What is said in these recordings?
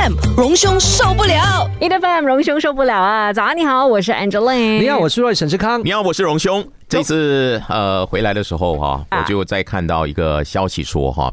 FM 荣兄受不了，E F M 荣兄受不了啊！早安，你好，我是 Angeline。你好，我是瑞沈志康。你好，我是荣兄。这次呃回来的时候哈，我就在看到一个消息说哈，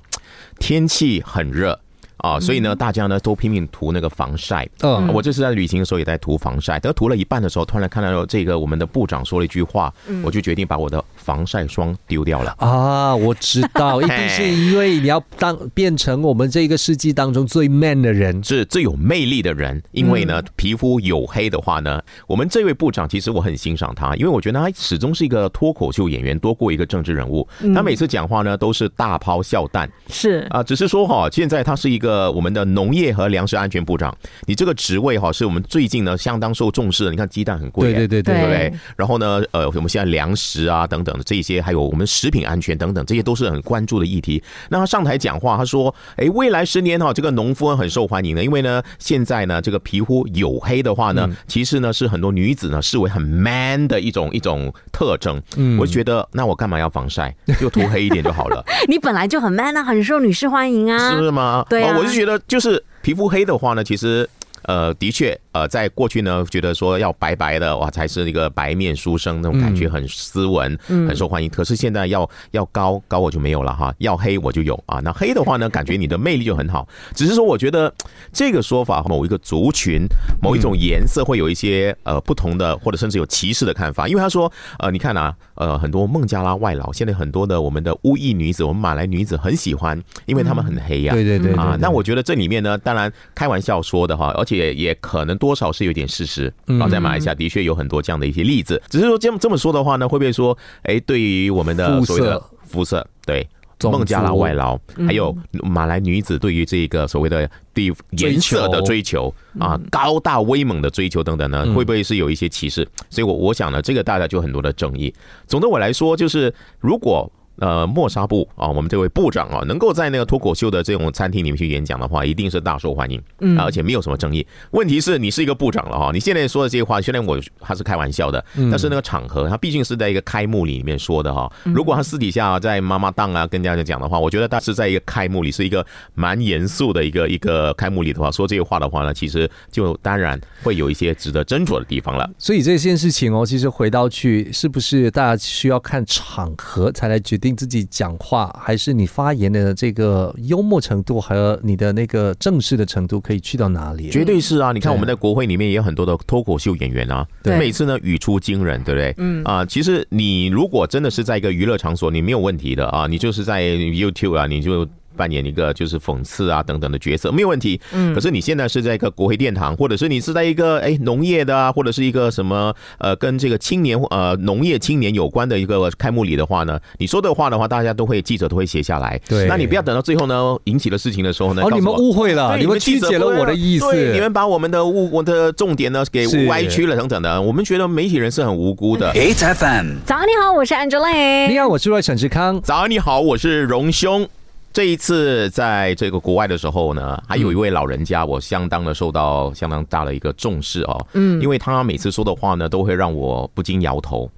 天气很热。啊，所以呢，大家呢都拼命涂那个防晒。嗯，我这次在旅行的时候也在涂防晒，等涂了一半的时候，突然看到这个我们的部长说了一句话，我就决定把我的防晒霜丢掉了。啊，我知道，一定是因为你要当变成我们这个世纪当中最 man 的人，是最有魅力的人。因为呢，皮肤黝黑的话呢，我们这位部长其实我很欣赏他，因为我觉得他始终是一个脱口秀演员多过一个政治人物。他每次讲话呢都是大抛笑弹，是啊，只是说哈，现在他是一个。呃，我们的农业和粮食安全部长，你这个职位哈，是我们最近呢相当受重视的。你看鸡蛋很贵，对对对对对。然后呢，呃，我们现在粮食啊等等的这些，还有我们食品安全等等，这些都是很关注的议题。那他上台讲话，他说：“哎，未来十年哈，这个农夫很受欢迎的，因为呢，现在呢，这个皮肤黝黑的话呢，其实呢是很多女子呢视为很 man 的一种一种特征。嗯，我就觉得，那我干嘛要防晒？就涂黑一点就好了。你本来就很 man 啊，很受女士欢迎啊，是吗？对啊。我就觉得，就是皮肤黑的话呢，其实。呃，的确，呃，在过去呢，觉得说要白白的哇，才是一个白面书生那种感觉，很斯文，很受欢迎。可是现在要要高高我就没有了哈，要黑我就有啊。那黑的话呢，感觉你的魅力就很好。只是说，我觉得这个说法，某一个族群、某一种颜色会有一些呃不同的，或者甚至有歧视的看法。因为他说，呃，你看啊，呃，很多孟加拉外劳，现在很多的我们的乌裔女子，我们马来女子很喜欢，因为她们很黑呀。对对对啊。那我觉得这里面呢，当然开玩笑说的哈，而且。也也可能多少是有点事实，然后在马来西亚的确有很多这样的一些例子。只是说这么这么说的话呢，会不会说，哎，对于我们的所谓的肤色，对孟加拉外劳，还有马来女子对于这个所谓的对颜色的追求啊，高大威猛的追求等等呢，会不会是有一些歧视？所以，我我想呢，这个大家就很多的争议。总的我来说，就是如果。呃，莫沙布啊，我们这位部长啊，能够在那个脱口秀的这种餐厅里面去演讲的话，一定是大受欢迎，嗯，而且没有什么争议。问题是你是一个部长了哈，你现在说的这些话，虽然我他是开玩笑的，但是那个场合他毕竟是在一个开幕礼里面说的哈。如果他私底下在妈妈档啊跟大家讲的话，我觉得他是在一个开幕礼，是一个蛮严肃的一个一个开幕礼的话，说这些话的话呢，其实就当然会有一些值得斟酌的地方了。所以这件事情哦，其实回到去，是不是大家需要看场合才来决定？自己讲话，还是你发言的这个幽默程度和你的那个正式的程度可以去到哪里？绝对是啊！你看我们在国会里面也有很多的脱口秀演员啊，对，每次呢语出惊人，对不对？嗯啊，其实你如果真的是在一个娱乐场所，你没有问题的啊，你就是在 YouTube 啊，你就。扮演一个就是讽刺啊等等的角色没有问题，嗯，可是你现在是在一个国会殿堂，或者是你是在一个哎农业的啊，或者是一个什么呃跟这个青年呃农业青年有关的一个开幕礼的话呢，你说的话的话，大家都会记者都会写下来，对，那你不要等到最后呢引起了事情的时候呢，哦，你们误会了，你们曲解了我的意思，对你们把我们的误我的重点呢给歪曲了等等的，我们觉得媒体人是很无辜的。H F M，早上你好，我是 Angela，你好，我是沈志康，早上你好，我是荣兄。这一次在这个国外的时候呢，还有一位老人家，我相当的受到相当大的一个重视哦。嗯，因为他每次说的话呢，都会让我不禁摇头。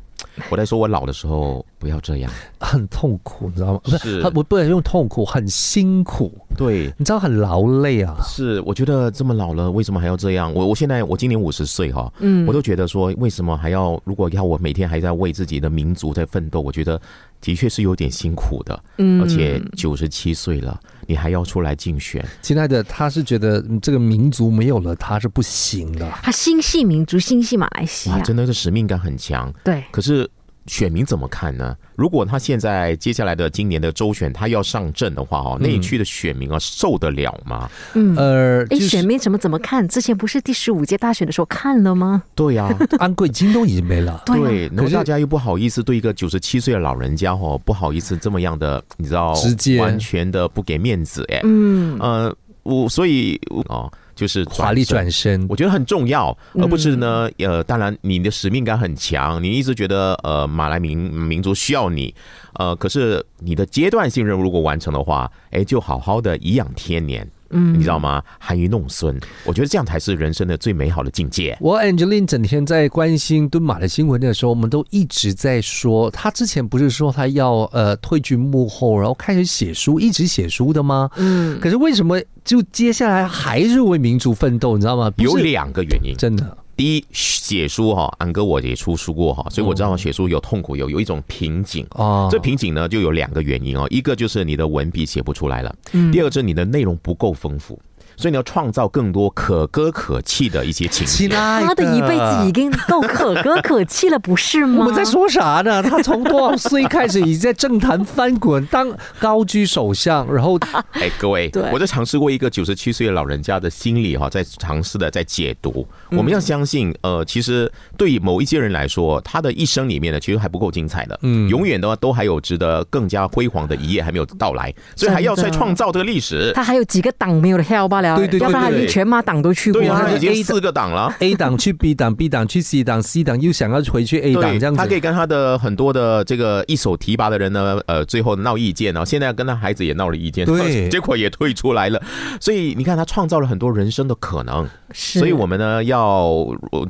我在说我老的时候不要这样，很痛苦，你知道吗？不是，我不能用痛苦，很辛苦。对，你知道很劳累啊。是，我觉得这么老了，为什么还要这样？我我现在我今年五十岁哈，嗯，我都觉得说，为什么还要？如果要我每天还在为自己的民族在奋斗，我觉得。的确是有点辛苦的，嗯，而且九十七岁了，你还要出来竞选，亲爱的，他是觉得这个民族没有了他是不行的，他心系民族，心系马来西亚，真的是使命感很强，对，可是。选民怎么看呢？如果他现在接下来的今年的周选他要上阵的话，哦，内区的选民啊受得了吗？嗯，呃，哎，选民怎么怎么看？之前不是第十五届大选的时候看了吗？对呀，安贵金都已经没了。对，然后大家又不好意思对一个九十七岁的老人家哦，不好意思这么样的，你知道，直接完全的不给面子哎。嗯，呃，我所以哦。就是华丽转身，我觉得很重要，而不是呢。呃，当然，你的使命感很强，你一直觉得呃，马来民民族需要你。呃，可是你的阶段性任务如果完成的话，哎，就好好的颐养天年。嗯，你知道吗？含饴弄孙，我觉得这样才是人生的最美好的境界。我 Angeline 整天在关心敦马的新闻的时候，我们都一直在说，他之前不是说他要呃退居幕后，然后开始写书，一直写书的吗？嗯，可是为什么就接下来还是为民族奋斗？你知道吗？有两个原因，真的。第一，写书哈，安哥我也出书过哈，所以我知道写书有痛苦，有有一种瓶颈哦。这瓶颈呢，就有两个原因哦，一个就是你的文笔写不出来了，第二个是你的内容不够丰富。所以你要创造更多可歌可泣的一些情节。他的一辈子已经够可歌可泣了，不是吗？我们在说啥呢？他从多少岁开始已经在政坛翻滚，当高居首相，然后 哎，各位，我在尝试过一个九十七岁的老人家的心理哈，在尝试的在解读。我们要相信，呃，其实对某一些人来说，他的一生里面呢，其实还不够精彩的，嗯，永远的话都还有值得更加辉煌的一页还没有到来，所以还要再创造这个历史。他还有几个党没有的票罢了。对对对，要不然全马党都去过，对啊，已经四个党了。A 党去 B 党，B 党去 C 党，C 党又想要回去 A 党，这样子。他可以跟他的很多的这个一手提拔的人呢，呃，最后闹意见，然后现在跟他孩子也闹了意见，对，结果也退出来了。所以你看，他创造了很多人生的可能。是所以我们呢，要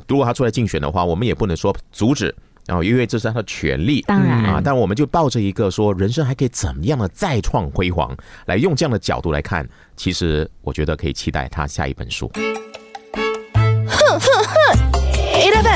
如果他出来竞选的话，我们也不能说阻止。然后，因为这是他的权利，当然啊，但我们就抱着一个说，人生还可以怎么样的再创辉煌，来用这样的角度来看，其实我觉得可以期待他下一本书。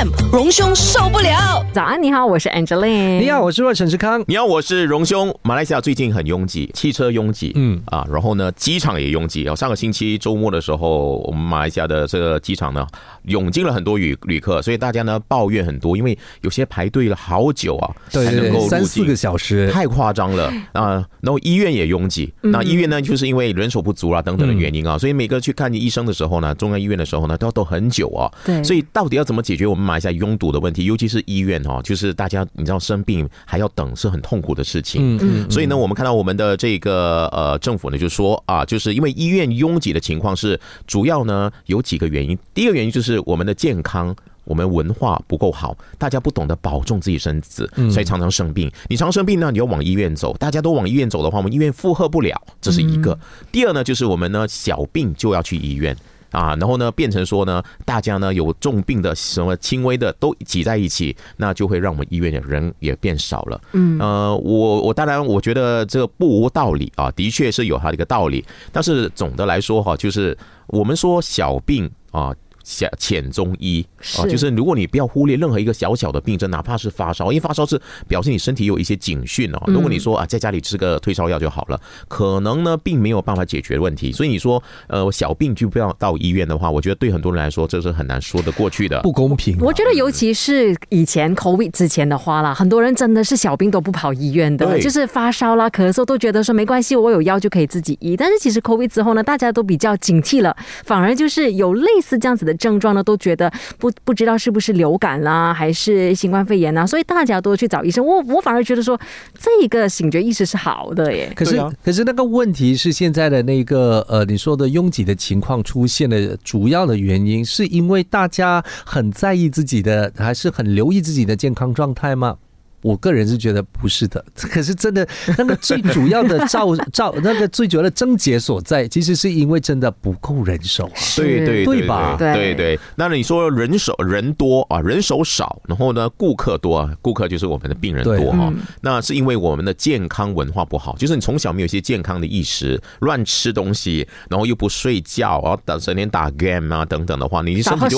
FM 荣兄受不了。早安，你好，我是 Angeline。你好，我是陈志康。你好，我是荣兄。马来西亚最近很拥挤，汽车拥挤，嗯啊，然后呢，机场也拥挤。哦，上个星期周末的时候，我们马来西亚的这个机场呢，涌进了很多旅旅客，所以大家呢抱怨很多，因为有些排队了好久啊，才能够三四个小时，太夸张了啊。然后医院也拥挤，那医院呢，就是因为人手不足啊等等的原因啊，所以每个去看医生的时候呢，中央医院的时候呢，都要等很久啊。对，所以到底要怎么解决？我们马来西亚拥堵的问题，尤其是医院哦，就是大家你知道生病还要等，是很痛苦的事情。嗯嗯。所以呢，我们看到我们的这个呃政府呢，就说啊，就是因为医院拥挤的情况是主要呢有几个原因。第一个原因就是我们的健康，我们文化不够好，大家不懂得保重自己身子，所以常常生病。你常生病呢，你要往医院走，大家都往医院走的话，我们医院负荷不了，这是一个。第二呢，就是我们呢小病就要去医院。啊，然后呢，变成说呢，大家呢有重病的、什么轻微的都挤在一起，那就会让我们医院的人也变少了。嗯，呃，我我当然我觉得这个不无道理啊，的确是有它的一个道理。但是总的来说哈，就是我们说小病啊。小浅中医啊，就是如果你不要忽略任何一个小小的病症，哪怕是发烧，因为发烧是表示你身体有一些警讯哦。如果你说啊，在家里吃个退烧药就好了，可能呢并没有办法解决问题。所以你说呃小病就不要到医院的话，我觉得对很多人来说这是很难说得过去的，不公平。我觉得尤其是以前 COVID 之前的话啦，很多人真的是小病都不跑医院的，就是发烧啦、咳嗽都觉得说没关系，我有药就可以自己医。但是其实 COVID 之后呢，大家都比较警惕了，反而就是有类似这样子的。症状呢，都觉得不不知道是不是流感啦，还是新冠肺炎呐，所以大家都去找医生。我我反而觉得说，这个醒觉意识是好的耶。可是可是那个问题是现在的那个呃，你说的拥挤的情况出现的主要的原因，是因为大家很在意自己的，还是很留意自己的健康状态吗？我个人是觉得不是的，可是真的 那个最主要的照照那个最主要的症结所在，其实是因为真的不够人手啊，对对对吧？对对。那你说人手人多啊，人手少，然后呢，顾客多啊，顾客就是我们的病人多哈。那是因为我们的健康文化不好，就是你从小没有一些健康的意识，乱吃东西，然后又不睡觉，然后等整天打 game 啊等等的话，你身体就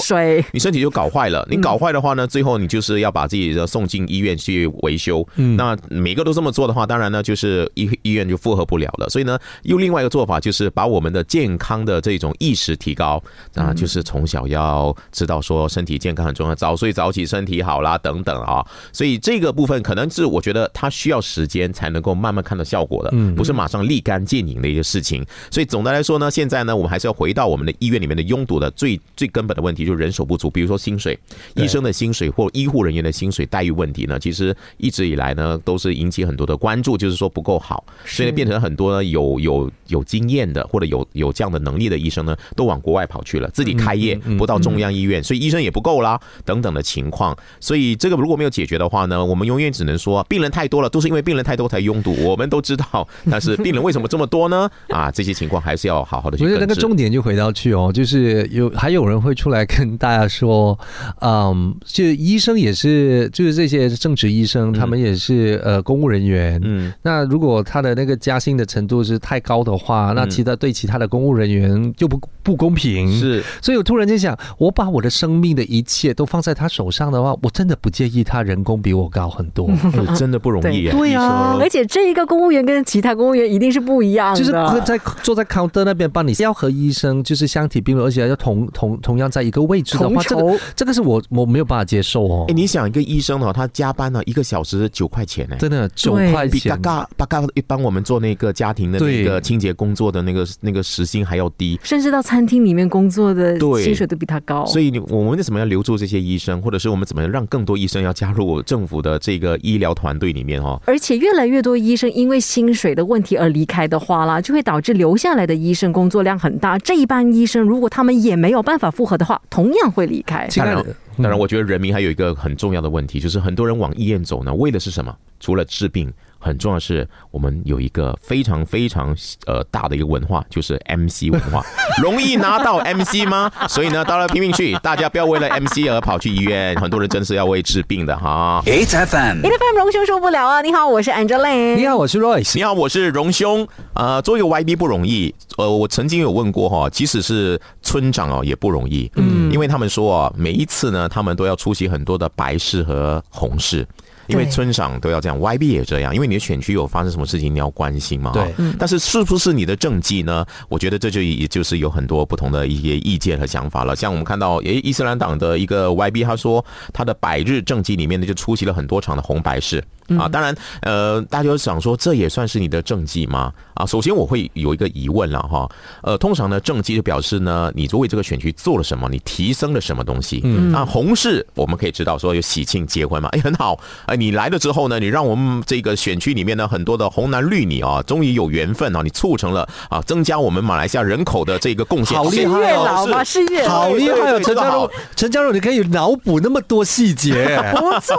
你身体就搞坏了。你搞坏的话呢，最后你就是要把自己的送进医院去。维修，嗯那每个都这么做的话，当然呢，就是医医院就负荷不了了。所以呢，又另外一个做法，就是把我们的健康的这种意识提高啊，就是从小要知道说身体健康很重要，早睡早起身体好啦等等啊。所以这个部分可能是我觉得它需要时间才能够慢慢看到效果的，不是马上立竿见影的一个事情。所以总的来说呢，现在呢，我们还是要回到我们的医院里面的拥堵的最最根本的问题，就是人手不足。比如说薪水，医生的薪水或医护人员的薪水待遇问题呢，其实。一直以来呢都是引起很多的关注，就是说不够好，所以变成很多有有有经验的或者有有这样的能力的医生呢，都往国外跑去了，自己开业不到中央医院，所以医生也不够啦，等等的情况。所以这个如果没有解决的话呢，我们永远只能说病人太多了，都是因为病人太多才拥堵。我们都知道，但是病人为什么这么多呢？啊，这些情况还是要好好的去。我觉得那个重点就回到去哦，就是有还有人会出来跟大家说，嗯，就医生也是，就是这些正职医生，他们也是呃公务人员。嗯，那如果他的那个加薪的程度是太高的话，那其他对其他的公务人员就不不公平。是，所以我突然间想，我把我的生命的一切都放在他手上的话，我真的不介意他人工比我高很多，真的不容易。对啊，而且这一个公务员跟其他公务员一定是不一样的，就是在坐在 counter 那边帮你，要和医生就是相提并论，而且要同同同样在一个位置的话，这个这个是我我没有办法接受哦。哎，你想一个医生呢，他加班呢一个小时九块钱呢，真的九块钱，比嘎嘎巴嘎一般我们做那个家庭的那个清洁工作的那个那个时薪还要低，甚至到餐厅里面工作的薪水都比他高。所以你我们为什么要留住这些医生，或者是我们怎么让更多医生要加入政府的这个医疗团队里面哦？而且越来越多医生因为薪水的问题而离开的话啦，就会导致留下来的医生工作量很大。这一班医生如果他们也没有办法复合的话，同样会离开。当然，当然，我觉得人民还有一个很重要的问题，就是很多人往医院走呢，为的是什么？除了治病。很重要的是，我们有一个非常非常呃大的一个文化，就是 MC 文化，容易拿到 MC 吗？所以呢，到了拼命去，大家不要为了 MC 而跑去医院。很多人真是要为治病的哈。H F M，H F M，荣兄受不了啊！你好，我是 Angela。你好，我是 Royce。你好，我是荣兄。呃，做一个 YB 不容易。呃，我曾经有问过哈，即使是村长哦，也不容易。嗯，因为他们说啊，每一次呢，他们都要出席很多的白事和红事。因为村长都要这样，YB 也这样，因为你的选区有发生什么事情，你要关心嘛。对，但是是不是你的政绩呢？我觉得这就也就是有很多不同的一些意见和想法了。像我们看到，诶，伊斯兰党的一个 YB，他说他的百日政绩里面呢，就出席了很多场的红白事。啊，当然，呃，大家想说这也算是你的政绩吗？啊，首先我会有一个疑问了哈，呃，通常呢政绩就表示呢你作为这个选区做了什么，你提升了什么东西。嗯，啊，红事我们可以知道说有喜庆结婚嘛，哎，很好，哎，你来了之后呢，你让我们这个选区里面呢很多的红男绿女啊，终于有缘分啊，你促成了啊，增加我们马来西亚人口的这个贡献，好厉害哦，是月好厉害哦，陈家荣，陈家荣，你可以脑补那么多细节，不错。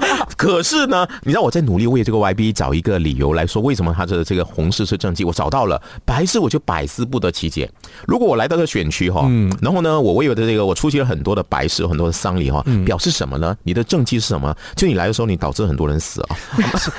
可是呢？你让我在努力为这个 YB 找一个理由来说，为什么他的这个红事是政绩？我找到了，白事我就百思不得其解。如果我来到这个选区哈，然后呢，我为我的这个我出席了很多的白事，很多的丧礼哈，表示什么呢？你的政绩是什么？就你来的时候，你导致很多人死啊！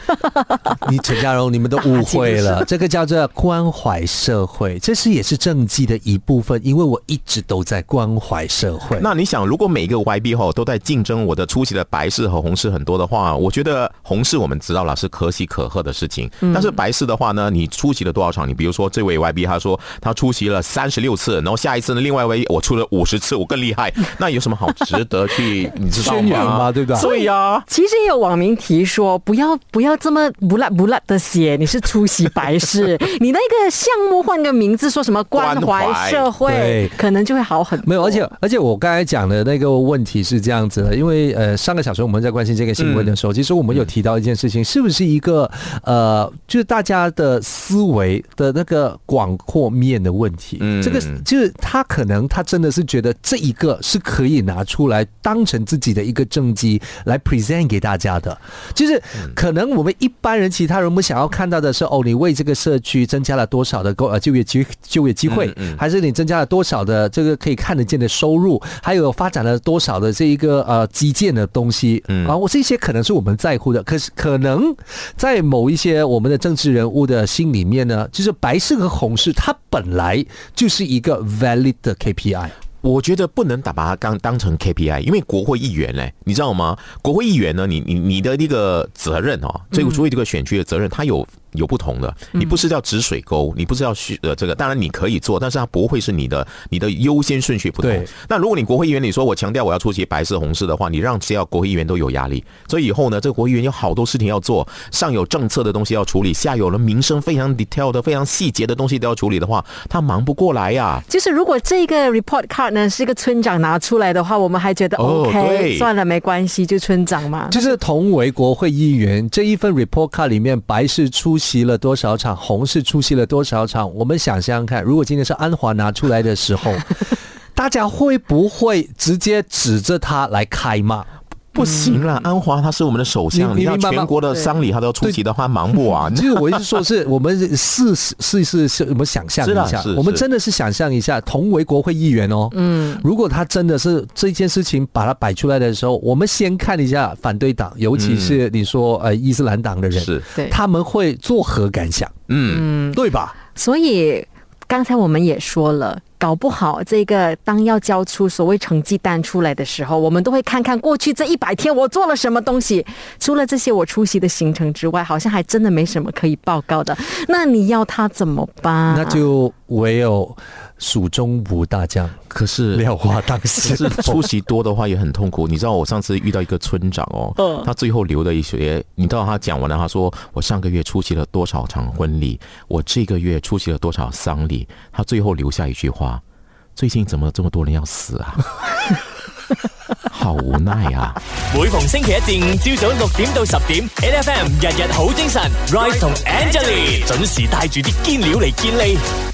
你陈家荣，你们都误会了，这个叫做关怀社会，这是也是政绩的一部分，因为我一直都在关怀社会。那你想，如果每一个 YB 哈都在竞争我的出席的白事和红事很多的话，我觉得。红事我们知道了是可喜可贺的事情，但是白事的话呢，你出席了多少场？你比如说这位 YB 他说他出席了三十六次，然后下一次呢，另外一位我出了五十次，我更厉害，那有什么好值得去你知道吗？对不？对呀，其实也有网民提说，不要不要这么不辣不辣的写，你是出席白事，你那个项目换个名字，说什么关怀社会，可能就会好很多。没有，而且而且我刚才讲的那个问题是这样子的，因为呃上个小时我们在关心这个新闻的时候，其实我们有提。提到一件事情，是不是一个呃，就是大家的思维的那个广阔面的问题？嗯，这个就是他可能他真的是觉得这一个是可以拿出来当成自己的一个政绩来 present 给大家的。就是可能我们一般人、其他人，我们想要看到的是哦，你为这个社区增加了多少的呃就业机就业机会，还是你增加了多少的这个可以看得见的收入，还有发展了多少的这一个呃基建的东西？嗯，啊，我这些可能是我们在乎的。可是可能在某一些我们的政治人物的心里面呢，就是白色和红色，它本来就是一个 valid 的 KPI。我觉得不能打把它当当成 KPI，因为国会议员嘞，你知道吗？国会议员呢，你你你的那个责任哦，这个所谓这个选区的责任，他有有不同的。你不是叫止水沟，你不是要去呃这个，当然你可以做，但是它不会是你的你的优先顺序不同。那如果你国会议员，你说我强调我要出席白色红事的话，你让只要国会议员都有压力，所以以后呢，这个国会议员有好多事情要做，上有政策的东西要处理，下有了民生非常 detail 的、非常细节的东西都要处理的话，他忙不过来呀。就是如果这个 report card 呢是一个村长拿出来的话，我们还觉得 OK，算了，没关系，就村长嘛。就是同为国会议员这一份 report card 里面，白事出席了多少场，红是出席了多少场。我们想想看，如果今天是安华拿出来的时候，大家会不会直接指着他来开骂？不行了，安华他是我们的首相，你要全国的丧礼他都要出席的话，忙不完。其实我一直说是我们试试试试，我们想象一下，我们真的是想象一下，同为国会议员哦，嗯，如果他真的是这件事情把它摆出来的时候，我们先看一下反对党，尤其是你说呃伊斯兰党的人，是，他们会作何感想？嗯，对吧？所以刚才我们也说了。搞不好，这个当要交出所谓成绩单出来的时候，我们都会看看过去这一百天我做了什么东西。除了这些我出席的行程之外，好像还真的没什么可以报告的。那你要他怎么办？那就唯有。蜀中无大将，可是廖化当时是出席多的话也很痛苦。你知道我上次遇到一个村长哦，他最后留了一些，你知道他讲完了，他说我上个月出席了多少场婚礼，我这个月出席了多少丧礼，他最后留下一句话：最近怎么这么多人要死啊？好无奈啊！每逢星期一至五朝早六點到十點，N F M 日日好精神，Rise 同 Angelie 準時帶住啲堅料嚟見你。